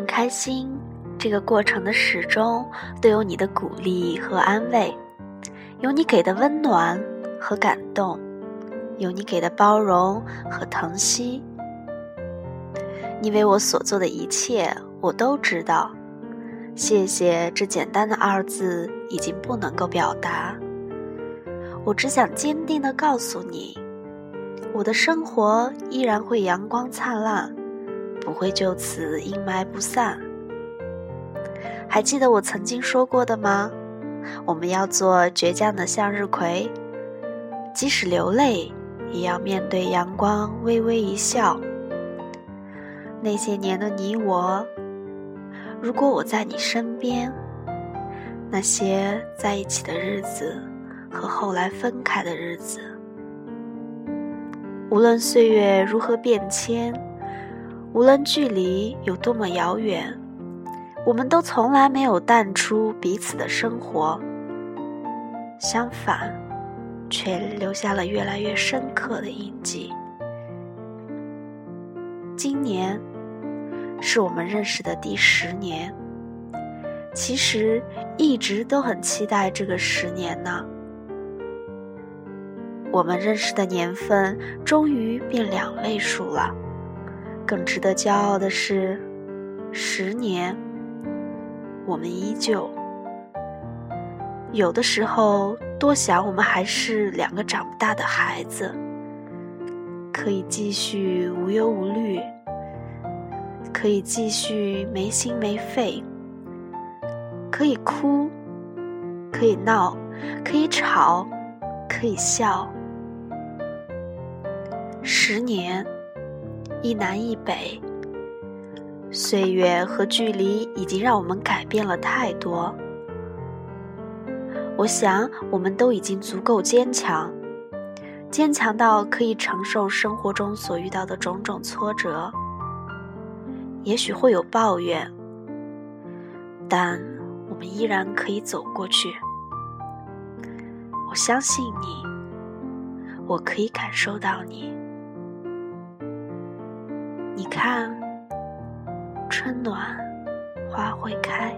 很开心，这个过程的始终都有你的鼓励和安慰，有你给的温暖和感动，有你给的包容和疼惜。你为我所做的一切，我都知道。谢谢，这简单的二字已经不能够表达。我只想坚定地告诉你，我的生活依然会阳光灿烂，不会就此阴霾不散。还记得我曾经说过的吗？我们要做倔强的向日葵，即使流泪，也要面对阳光，微微一笑。那些年的你我。如果我在你身边，那些在一起的日子和后来分开的日子，无论岁月如何变迁，无论距离有多么遥远，我们都从来没有淡出彼此的生活。相反，却留下了越来越深刻的印记。今年。是我们认识的第十年，其实一直都很期待这个十年呢。我们认识的年份终于变两位数了，更值得骄傲的是，十年，我们依旧。有的时候多想，我们还是两个长不大的孩子，可以继续无忧无虑。可以继续没心没肺，可以哭，可以闹，可以吵，可以笑。十年，一南一北，岁月和距离已经让我们改变了太多。我想，我们都已经足够坚强，坚强到可以承受生活中所遇到的种种挫折。也许会有抱怨，但我们依然可以走过去。我相信你，我可以感受到你。你看，春暖花会开。